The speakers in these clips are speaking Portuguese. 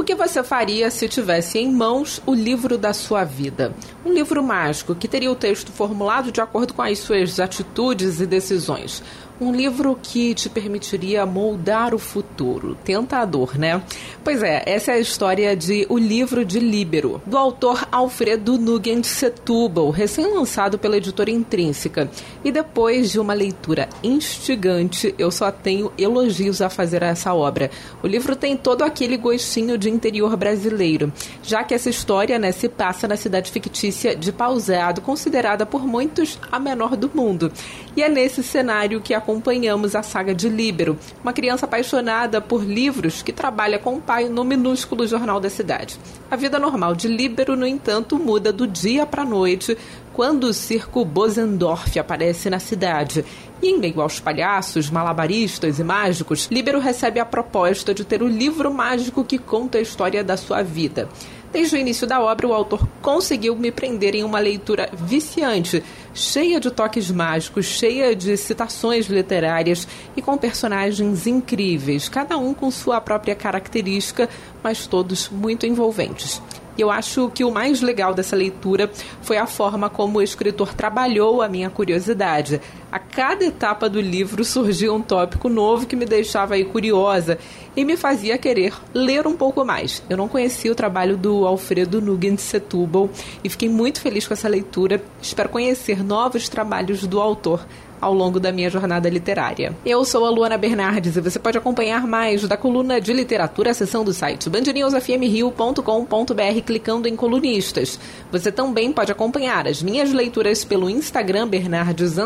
O que você faria se tivesse em mãos o livro da sua vida? Um livro mágico que teria o texto formulado de acordo com as suas atitudes e decisões. Um livro que te permitiria moldar o futuro. Tentador, né? Pois é, essa é a história de O Livro de Líbero, do autor Alfredo Nugent Setúbal, recém-lançado pela editora Intrínseca. E depois de uma leitura instigante, eu só tenho elogios a fazer a essa obra. O livro tem todo aquele gostinho de interior brasileiro, já que essa história né, se passa na cidade fictícia de Pausado, considerada por muitos a menor do mundo. E é nesse cenário que acompanhamos a saga de Líbero, uma criança apaixonada por livros que trabalha com o pai no minúsculo jornal da cidade. A vida normal de Líbero, no entanto, muda do dia para a noite quando o circo Bosendorf aparece na cidade. E em meio aos palhaços, malabaristas e mágicos, Líbero recebe a proposta de ter o livro mágico que conta a história da sua vida. Desde o início da obra, o autor conseguiu me prender em uma leitura viciante, cheia de toques mágicos, cheia de citações literárias e com personagens incríveis, cada um com sua própria característica, mas todos muito envolventes. E eu acho que o mais legal dessa leitura foi a forma como o escritor trabalhou a minha curiosidade. A cada etapa do livro surgia um tópico novo que me deixava aí curiosa e me fazia querer ler um pouco mais. Eu não conhecia o trabalho do Alfredo Nugent Setúbal e fiquei muito feliz com essa leitura. Espero conhecer novos trabalhos do autor ao longo da minha jornada literária. Eu sou a Luana Bernardes e você pode acompanhar mais da coluna de literatura, seção do site bandnewsfmrio.com.br clicando em colunistas. Você também pode acompanhar as minhas leituras pelo Instagram Bernardes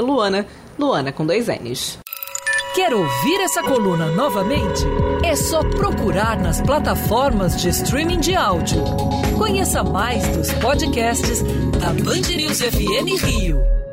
Luana, Luana com dois N's. Quer ouvir essa coluna novamente? É só procurar nas plataformas de streaming de áudio. Conheça mais dos podcasts da Band News FM Rio.